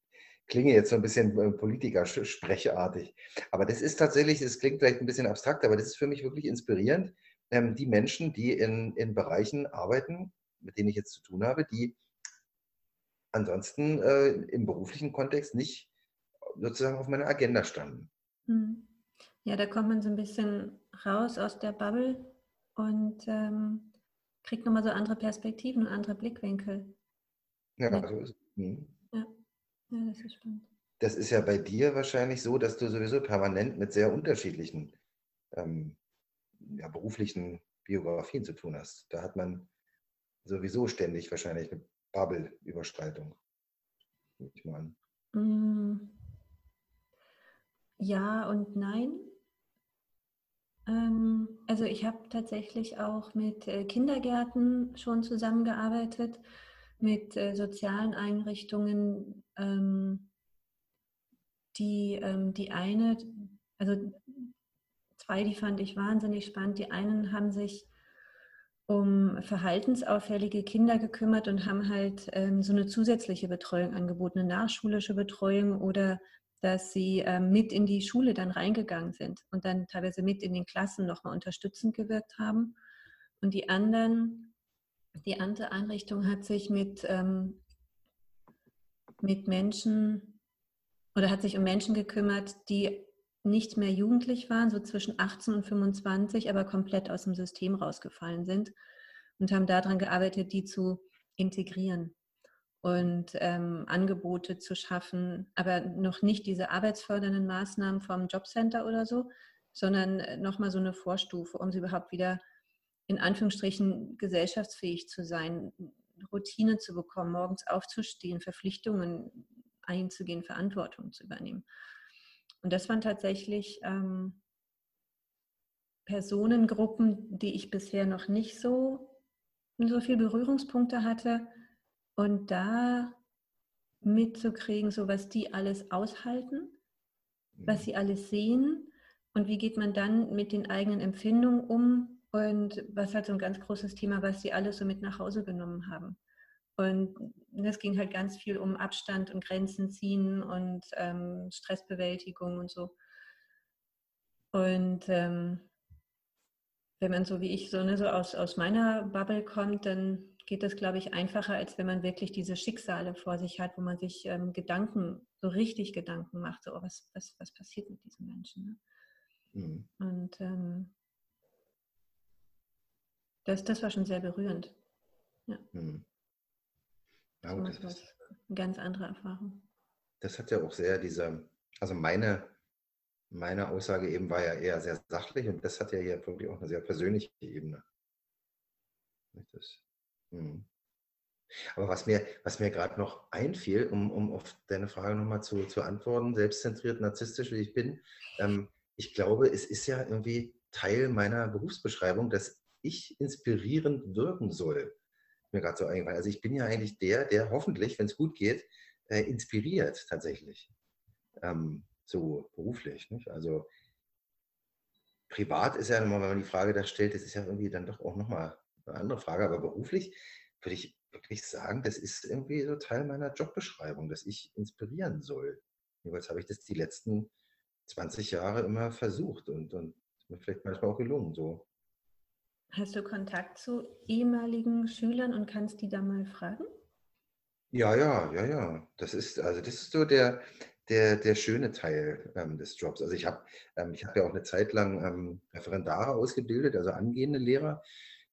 [SPEAKER 2] klinge jetzt so ein bisschen äh, Politiker-sprechartig. Aber das ist tatsächlich, es klingt vielleicht ein bisschen abstrakt, aber das ist für mich wirklich inspirierend. Ähm, die Menschen, die in, in Bereichen arbeiten, mit denen ich jetzt zu tun habe, die ansonsten äh, im beruflichen Kontext nicht sozusagen auf meiner Agenda standen.
[SPEAKER 1] Hm. Ja, da kommt man so ein bisschen raus aus der Bubble und ähm, kriegt nochmal so andere Perspektiven und andere Blickwinkel.
[SPEAKER 2] Ja, so ist es. Hm. Ja, das ist spannend. Das ist ja bei dir wahrscheinlich so, dass du sowieso permanent mit sehr unterschiedlichen ähm, ja, beruflichen Biografien zu tun hast. Da hat man sowieso ständig wahrscheinlich eine Bubble-Überschreitung. Ich meine.
[SPEAKER 1] Mm. Ja und nein. Ähm, also ich habe tatsächlich auch mit äh, Kindergärten schon zusammengearbeitet mit äh, sozialen Einrichtungen, ähm, die, ähm, die eine, also zwei, die fand ich wahnsinnig spannend. Die einen haben sich um verhaltensauffällige Kinder gekümmert und haben halt ähm, so eine zusätzliche Betreuung angeboten, eine nachschulische Betreuung oder dass sie ähm, mit in die Schule dann reingegangen sind und dann teilweise mit in den Klassen nochmal unterstützend gewirkt haben. Und die anderen die andere Einrichtung hat sich mit, ähm, mit Menschen oder hat sich um Menschen gekümmert, die nicht mehr jugendlich waren, so zwischen 18 und 25, aber komplett aus dem System rausgefallen sind und haben daran gearbeitet, die zu integrieren und ähm, Angebote zu schaffen, aber noch nicht diese arbeitsfördernden Maßnahmen vom Jobcenter oder so, sondern äh, nochmal so eine Vorstufe, um sie überhaupt wieder in Anführungsstrichen gesellschaftsfähig zu sein, Routine zu bekommen, morgens aufzustehen, Verpflichtungen einzugehen, Verantwortung zu übernehmen. Und das waren tatsächlich ähm, Personengruppen, die ich bisher noch nicht so, so viel Berührungspunkte hatte. Und da mitzukriegen, so was die alles aushalten was sie alles sehen und wie geht man dann mit den eigenen Empfindungen um und was halt so ein ganz großes Thema, was sie alles so mit nach Hause genommen haben. Und es ging halt ganz viel um Abstand und Grenzen ziehen und ähm, Stressbewältigung und so. Und ähm, wenn man so wie ich so, ne, so aus, aus meiner Bubble kommt, dann geht das, glaube ich, einfacher, als wenn man wirklich diese Schicksale vor sich hat, wo man sich ähm, Gedanken, so richtig Gedanken macht, so, oh, was, was, was passiert mit diesen Menschen. Ne? Mhm. Und ähm, das, das war schon sehr berührend. Ja. Mhm. Ja, das, das ist eine ganz andere Erfahrung.
[SPEAKER 2] Das hat ja auch sehr diese, also meine meine Aussage eben war ja eher sehr sachlich und das hat ja hier wirklich auch eine sehr persönliche Ebene. Das. Aber was mir, was mir gerade noch einfiel, um, um auf deine Frage nochmal zu, zu antworten, selbstzentriert, narzisstisch wie ich bin, ähm, ich glaube, es ist ja irgendwie Teil meiner Berufsbeschreibung, dass ich inspirierend wirken soll. Mir gerade so eingefallen. Also ich bin ja eigentlich der, der hoffentlich, wenn es gut geht, äh, inspiriert tatsächlich. Ähm, so beruflich. Nicht? Also privat ist ja nochmal, wenn man die Frage da stellt, das ist ja irgendwie dann doch auch nochmal eine andere Frage, aber beruflich würde ich wirklich sagen, das ist irgendwie so Teil meiner Jobbeschreibung, dass ich inspirieren soll. Jedenfalls habe ich das die letzten 20 Jahre immer versucht und, und mir vielleicht manchmal auch gelungen. So.
[SPEAKER 1] Hast du Kontakt zu ehemaligen Schülern und kannst die da mal fragen?
[SPEAKER 2] Ja, ja, ja, ja. Das ist, also das ist so der, der, der schöne Teil ähm, des Jobs. Also ich habe ähm, hab ja auch eine Zeit lang ähm, Referendare ausgebildet, also angehende Lehrer.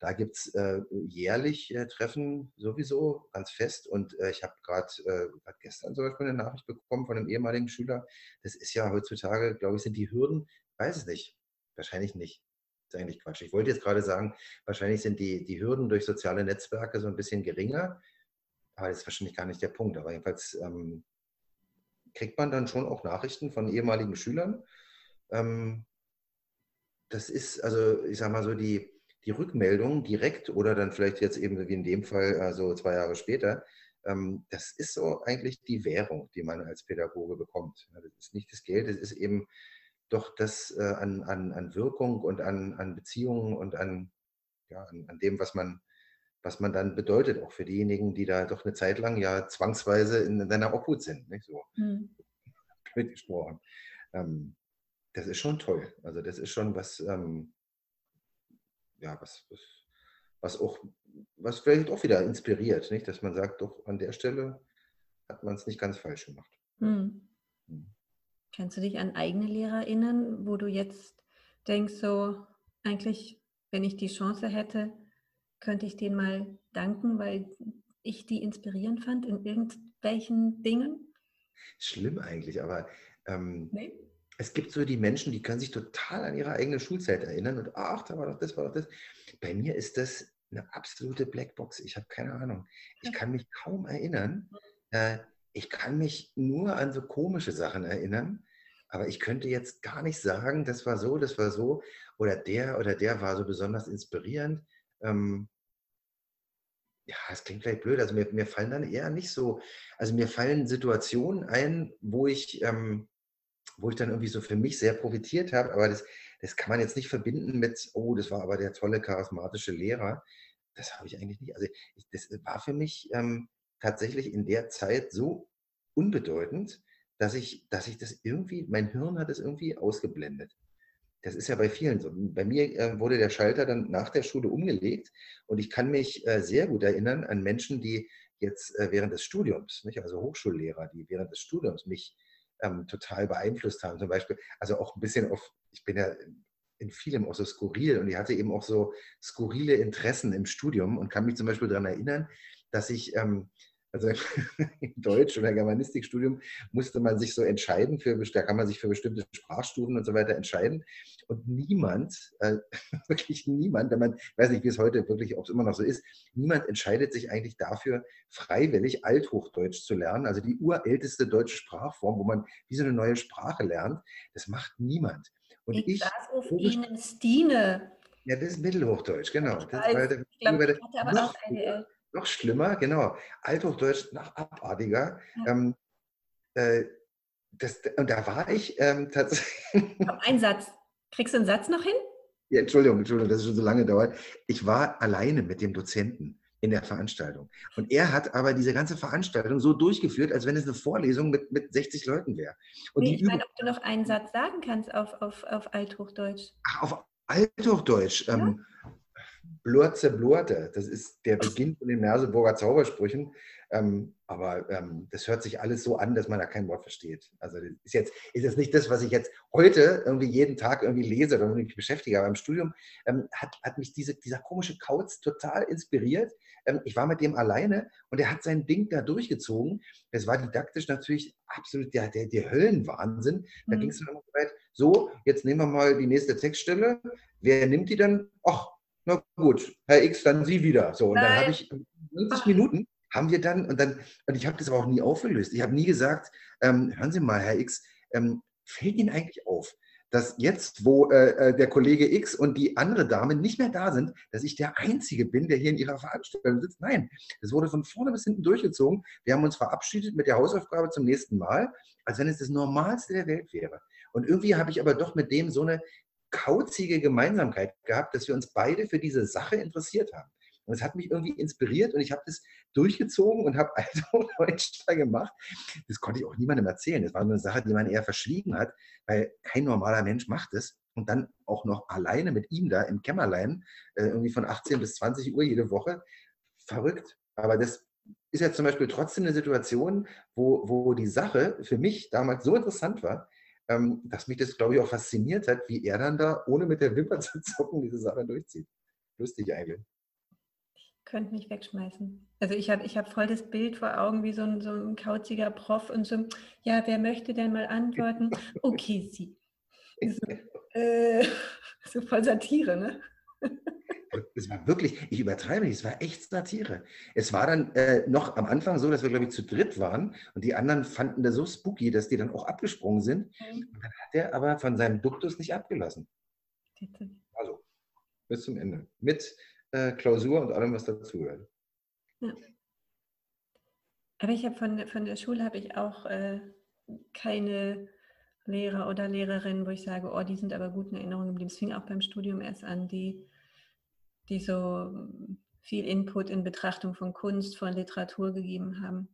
[SPEAKER 2] Da gibt es äh, jährlich äh, Treffen sowieso ganz fest. Und äh, ich habe gerade äh, gestern zum Beispiel eine Nachricht bekommen von einem ehemaligen Schüler. Das ist ja heutzutage, glaube ich, sind die Hürden, weiß es nicht, wahrscheinlich nicht. Das ist eigentlich Quatsch. Ich wollte jetzt gerade sagen, wahrscheinlich sind die, die Hürden durch soziale Netzwerke so ein bisschen geringer. Aber das ist wahrscheinlich gar nicht der Punkt. Aber jedenfalls ähm, kriegt man dann schon auch Nachrichten von ehemaligen Schülern. Ähm, das ist also, ich sage mal so, die, die Rückmeldung direkt oder dann vielleicht jetzt eben wie in dem Fall, also zwei Jahre später, ähm, das ist so eigentlich die Währung, die man als Pädagoge bekommt. Das ist nicht das Geld, das ist eben doch das äh, an, an, an Wirkung und an, an Beziehungen und an, ja, an, an dem, was man, was man dann bedeutet, auch für diejenigen, die da doch eine Zeit lang ja zwangsweise in deiner Obhut sind. Nicht so mhm. gesprochen. Ähm, das ist schon toll. Also das ist schon was, ähm, ja, was, was, was auch, was vielleicht auch wieder inspiriert, nicht? Dass man sagt, doch an der Stelle hat man es nicht ganz falsch gemacht. Mhm.
[SPEAKER 1] Mhm. Kannst du dich an eigene Lehrer erinnern, wo du jetzt denkst, so eigentlich, wenn ich die Chance hätte, könnte ich denen mal danken, weil ich die inspirierend fand in irgendwelchen Dingen?
[SPEAKER 2] Schlimm eigentlich, aber ähm, nee? Es gibt so die Menschen, die können sich total an ihre eigene Schulzeit erinnern und ach, da war doch das, war doch das. Bei mir ist das eine absolute Blackbox. Ich habe keine Ahnung. Ich kann mich kaum erinnern. Äh, ich kann mich nur an so komische Sachen erinnern, aber ich könnte jetzt gar nicht sagen, das war so, das war so oder der oder der war so besonders inspirierend. Ähm, ja, es klingt vielleicht blöd, also mir, mir, fallen dann eher nicht so, also mir fallen Situationen ein, wo ich, ähm, wo ich dann irgendwie so für mich sehr profitiert habe, aber das, das kann man jetzt nicht verbinden mit, oh, das war aber der tolle, charismatische Lehrer. Das habe ich eigentlich nicht. Also ich, das war für mich ähm, tatsächlich in der Zeit so unbedeutend, dass ich, dass ich das irgendwie, mein Hirn hat es irgendwie ausgeblendet. Das ist ja bei vielen so. Bei mir äh, wurde der Schalter dann nach der Schule umgelegt und ich kann mich äh, sehr gut erinnern an Menschen, die jetzt äh, während des Studiums, nicht, also Hochschullehrer, die während des Studiums mich ähm, total beeinflusst haben. Zum Beispiel, also auch ein bisschen auf, ich bin ja in vielem auch so skurril und ich hatte eben auch so skurrile Interessen im Studium und kann mich zum Beispiel daran erinnern, dass ich ähm, also <laughs> im Deutsch- oder Germanistikstudium musste man sich so entscheiden, für, da kann man sich für bestimmte Sprachstufen und so weiter entscheiden. Und niemand, äh, <laughs> wirklich niemand, wenn man, ich weiß nicht, wie es heute wirklich, ob es immer noch so ist, niemand entscheidet sich eigentlich dafür, freiwillig Althochdeutsch zu lernen, also die urälteste deutsche Sprachform, wo man wie so eine neue Sprache lernt. Das macht niemand.
[SPEAKER 1] Und ich, ich auf Ihnen Stine.
[SPEAKER 2] Ja, das ist Mittelhochdeutsch, genau.
[SPEAKER 1] Ich, das ich glaube, ich hatte aber auch eine
[SPEAKER 2] noch schlimmer, genau. Althochdeutsch, noch abartiger. Ja. Ähm, äh, das, und da war ich ähm, <laughs> tatsächlich.
[SPEAKER 1] Ein Satz. Kriegst du einen Satz noch hin?
[SPEAKER 2] Ja, Entschuldigung, Entschuldigung, dass es schon so lange dauert. Ich war alleine mit dem Dozenten in der Veranstaltung. Und er hat aber diese ganze Veranstaltung so durchgeführt, als wenn es eine Vorlesung mit, mit 60 Leuten wäre.
[SPEAKER 1] Und nee, ich meine, ob du noch einen Satz sagen kannst auf, auf, auf Althochdeutsch.
[SPEAKER 2] Ach, auf Althochdeutsch. Ja? Ähm, Blurze Blurte, das ist der Beginn von den Merseburger Zaubersprüchen. Ähm, aber ähm, das hört sich alles so an, dass man da kein Wort versteht. Also das ist jetzt ist jetzt nicht das, was ich jetzt heute irgendwie jeden Tag irgendwie lese oder mich beschäftige. Aber im Studium ähm, hat, hat mich diese, dieser komische Kauz total inspiriert. Ähm, ich war mit dem alleine und er hat sein Ding da durchgezogen. Es war didaktisch natürlich absolut der, der, der Höllenwahnsinn. Da mhm. ging es dann so weit, so, jetzt nehmen wir mal die nächste Textstelle. Wer nimmt die dann? Ach, na gut, Herr X, dann Sie wieder. So, und Nein. dann habe ich 90 Minuten haben wir dann, und dann, und ich habe das aber auch nie aufgelöst. Ich habe nie gesagt, ähm, hören Sie mal, Herr X, ähm, fällt Ihnen eigentlich auf, dass jetzt, wo äh, äh, der Kollege X und die andere Dame nicht mehr da sind, dass ich der Einzige bin, der hier in ihrer Veranstaltung sitzt. Nein, das wurde von vorne bis hinten durchgezogen. Wir haben uns verabschiedet mit der Hausaufgabe zum nächsten Mal, als wenn es das Normalste der Welt wäre. Und irgendwie habe ich aber doch mit dem so eine kauzige Gemeinsamkeit gehabt, dass wir uns beide für diese Sache interessiert haben. Und es hat mich irgendwie inspiriert und ich habe das durchgezogen und habe <laughs> also Deutsch da gemacht. Das konnte ich auch niemandem erzählen. Das war eine Sache, die man eher verschwiegen hat, weil kein normaler Mensch macht es. Und dann auch noch alleine mit ihm da im Kämmerlein, äh, irgendwie von 18 bis 20 Uhr jede Woche. Verrückt. Aber das ist ja zum Beispiel trotzdem eine Situation, wo, wo die Sache für mich damals so interessant war, ähm, dass mich das, glaube ich, auch fasziniert hat, wie er dann da, ohne mit der Wimper <laughs> zu zucken, diese Sache durchzieht. Lustig eigentlich
[SPEAKER 1] könnte mich wegschmeißen. Also ich habe ich hab voll das Bild vor Augen, wie so ein, so ein kauziger Prof und so, ja, wer möchte denn mal antworten? <laughs> Okay, Sie. <laughs> So, äh, so voll Satire, ne?
[SPEAKER 2] Es war wirklich, ich übertreibe nicht, es war echt Satire. Es war dann äh, noch am Anfang so, dass wir, glaube ich, zu dritt waren und die anderen fanden das so spooky, dass die dann auch abgesprungen sind. Mhm. Und dann hat er aber von seinem Duktus nicht abgelassen. Also, bis zum Ende. Mit äh, Klausur und allem, was dazugehört. Ja.
[SPEAKER 1] Aber ich habe von, von der Schule habe ich auch äh, keine Lehrer oder Lehrerinnen, wo ich sage, oh, die sind aber gut in Erinnerung geblieben. Es fing auch beim Studium erst an, die, die so viel Input in Betrachtung von Kunst, von Literatur gegeben haben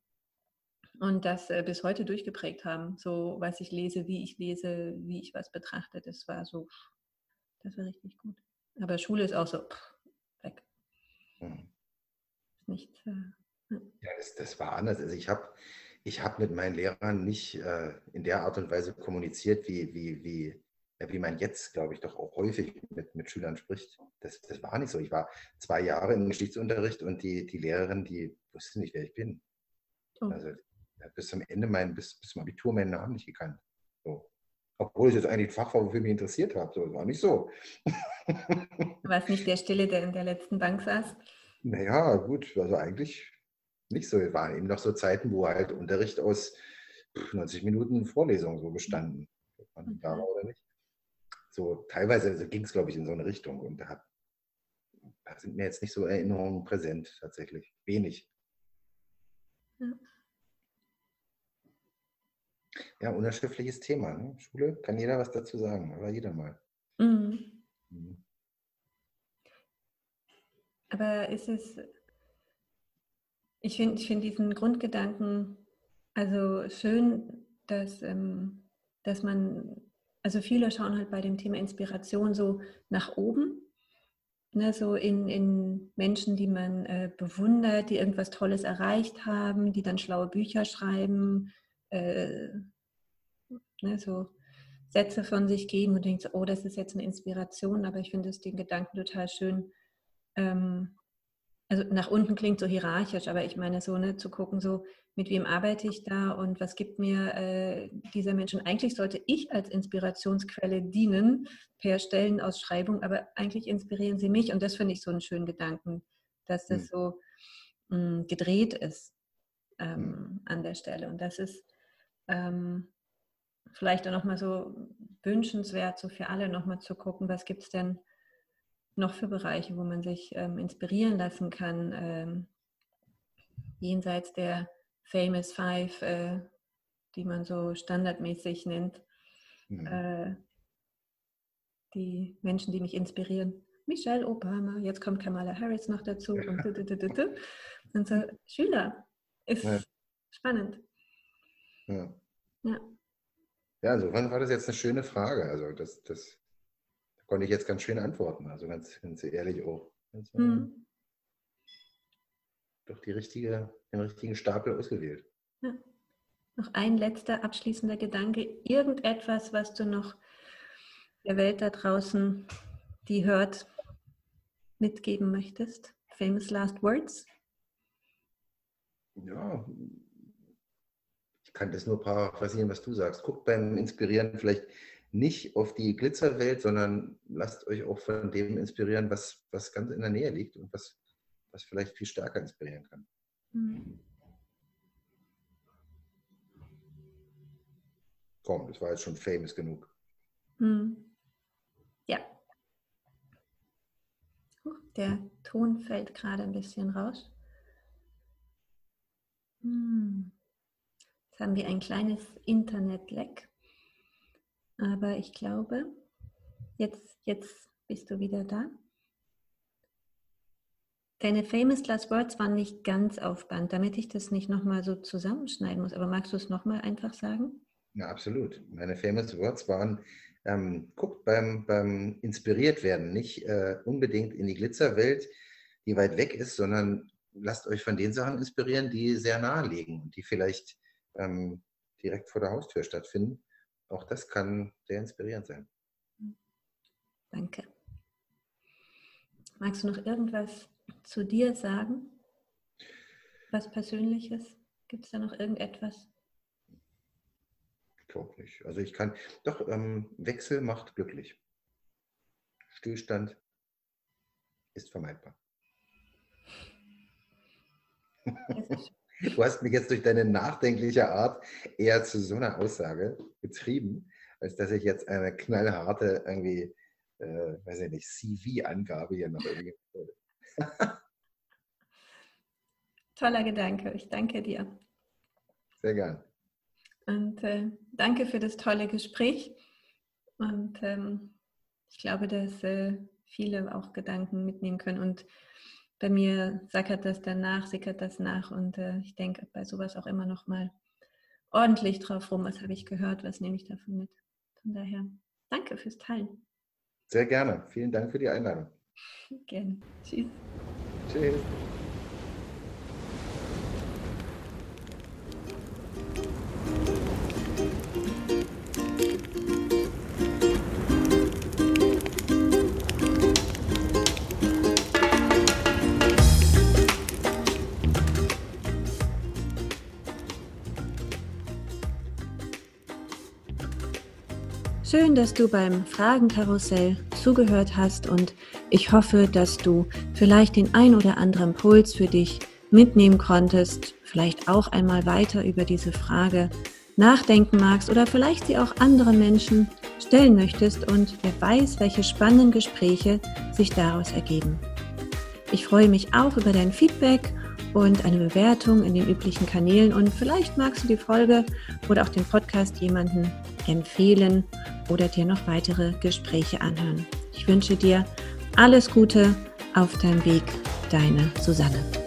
[SPEAKER 1] und das äh, bis heute durchgeprägt haben. So, was ich lese, wie ich lese, wie ich was betrachte, das war so, das war richtig gut. Aber Schule ist auch so, pff, hm.
[SPEAKER 2] Nicht, äh, ja, das, das, war anders. Also ich habe ich hab mit meinen Lehrern nicht äh, in der Art und Weise kommuniziert, wie, wie, wie, wie man jetzt, glaube ich, doch auch häufig mit, mit Schülern spricht. Das, das war nicht so. Ich war zwei Jahre im Geschichtsunterricht und die, die Lehrerin, die wusste nicht, wer ich bin. Oh. Also bis zum Ende, mein, bis, bis zum Abitur meinen Namen nicht gekannt. So. Obwohl es jetzt eigentlich ein Fach war, wofür ich mich interessiert habe. So, war nicht so.
[SPEAKER 1] Du warst nicht der Stille, der in der letzten Bank saß?
[SPEAKER 2] Naja, gut, also eigentlich nicht so. Es waren eben noch so Zeiten, wo halt Unterricht aus 90 Minuten Vorlesung so bestanden. Ob man da war oder nicht. So teilweise also ging es, glaube ich, in so eine Richtung. Und da, da sind mir jetzt nicht so Erinnerungen präsent, tatsächlich. Wenig. Ja. Ja, unerschriftliches Thema. Ne? Schule kann jeder was dazu sagen, aber jeder mal. Mhm. Mhm.
[SPEAKER 1] Aber ist es, ich finde ich find diesen Grundgedanken also schön, dass, ähm, dass man, also viele schauen halt bei dem Thema Inspiration so nach oben, ne, so in, in Menschen, die man äh, bewundert, die irgendwas Tolles erreicht haben, die dann schlaue Bücher schreiben, äh, ne, so Sätze von sich geben und denkt, oh, das ist jetzt eine Inspiration, aber ich finde es den Gedanken total schön. Ähm, also nach unten klingt so hierarchisch, aber ich meine so, ne, zu gucken, so mit wem arbeite ich da und was gibt mir äh, dieser Mensch. Und eigentlich sollte ich als Inspirationsquelle dienen per Stellenausschreibung, aber eigentlich inspirieren sie mich und das finde ich so einen schönen Gedanken, dass das mhm. so mh, hm, gedreht ist ähm, mhm. an der Stelle. Und das ist ähm, vielleicht auch nochmal so wünschenswert, so für alle nochmal zu gucken, was gibt es denn noch für Bereiche, wo man sich ähm, inspirieren lassen kann, ähm, jenseits der Famous Five äh, die man so standardmäßig nennt. Mhm. Äh, die Menschen, die mich inspirieren. Michelle Obama, jetzt kommt Kamala Harris noch dazu und, <laughs> und so Schüler. Ist ja. spannend.
[SPEAKER 2] Ja. ja. Ja, insofern war das jetzt eine schöne Frage. Also das, das konnte ich jetzt ganz schön antworten. Also ganz, ganz ehrlich auch. Also, hm. Doch die richtige, den richtigen Stapel ausgewählt. Ja.
[SPEAKER 1] Noch ein letzter abschließender Gedanke. Irgendetwas, was du noch der Welt da draußen, die hört, mitgeben möchtest? Famous Last Words?
[SPEAKER 2] Ja, ich kann das nur paraphrasieren, was du sagst. Guckt beim Inspirieren vielleicht nicht auf die Glitzerwelt, sondern lasst euch auch von dem inspirieren, was, was ganz in der Nähe liegt und was, was vielleicht viel stärker inspirieren kann. Mhm. Komm, das war jetzt schon famous genug. Mhm.
[SPEAKER 1] Ja. Der Ton fällt gerade ein bisschen raus. Hm. Jetzt haben wir ein kleines Internetleck. Aber ich glaube, jetzt, jetzt bist du wieder da. Deine Famous Last Words waren nicht ganz auf Band, damit ich das nicht nochmal so zusammenschneiden muss. Aber magst du es nochmal einfach sagen?
[SPEAKER 2] Ja, absolut. Meine Famous Words waren, ähm, guckt beim, beim inspiriert werden nicht äh, unbedingt in die Glitzerwelt, die weit weg ist, sondern lasst euch von den Sachen inspirieren, die sehr nahe liegen und die vielleicht ähm, direkt vor der Haustür stattfinden. Auch das kann sehr inspirierend sein.
[SPEAKER 1] Danke. Magst du noch irgendwas zu dir sagen? Was Persönliches? Gibt es da noch irgendetwas?
[SPEAKER 2] Ich glaube nicht. Also ich kann, doch, ähm, Wechsel macht glücklich. Stillstand ist vermeidbar. Du hast mich jetzt durch deine nachdenkliche Art eher zu so einer Aussage getrieben, als dass ich jetzt eine knallharte irgendwie, äh, weiß ich nicht, CV-Angabe hier noch irgendwie würde. <laughs>
[SPEAKER 1] Toller Gedanke. Ich danke dir.
[SPEAKER 2] Sehr gern.
[SPEAKER 1] Und äh, danke für das tolle Gespräch. Und ähm, ich glaube, dass äh, viele auch Gedanken mitnehmen können. Und bei mir sackert das danach, sickert das nach. Und äh, ich denke bei sowas auch immer noch mal ordentlich drauf rum. Was habe ich gehört? Was nehme ich davon mit? Von daher, danke fürs Teilen.
[SPEAKER 2] Sehr gerne. Vielen Dank für die Einladung. <laughs>
[SPEAKER 1] Gerne. Tschüss.
[SPEAKER 2] Tschüss.
[SPEAKER 1] Schön, dass du beim Fragenkarussell zugehört hast und ich hoffe, dass du vielleicht den ein oder anderen Impuls für dich mitnehmen konntest, vielleicht auch einmal weiter über diese Frage nachdenken magst oder vielleicht sie auch anderen Menschen stellen möchtest und wer weiß, welche spannenden Gespräche sich daraus ergeben. Ich freue mich auch über dein Feedback und eine Bewertung in den üblichen Kanälen und vielleicht magst du die Folge oder auch den Podcast jemanden empfehlen oder dir noch weitere Gespräche anhören. Ich wünsche dir alles Gute auf deinem Weg, deine Susanne.